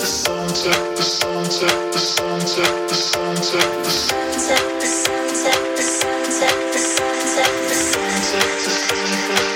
sunset, the sunset, the sunset, the sunset, the sunset, the sunset, the sunset, the sunset,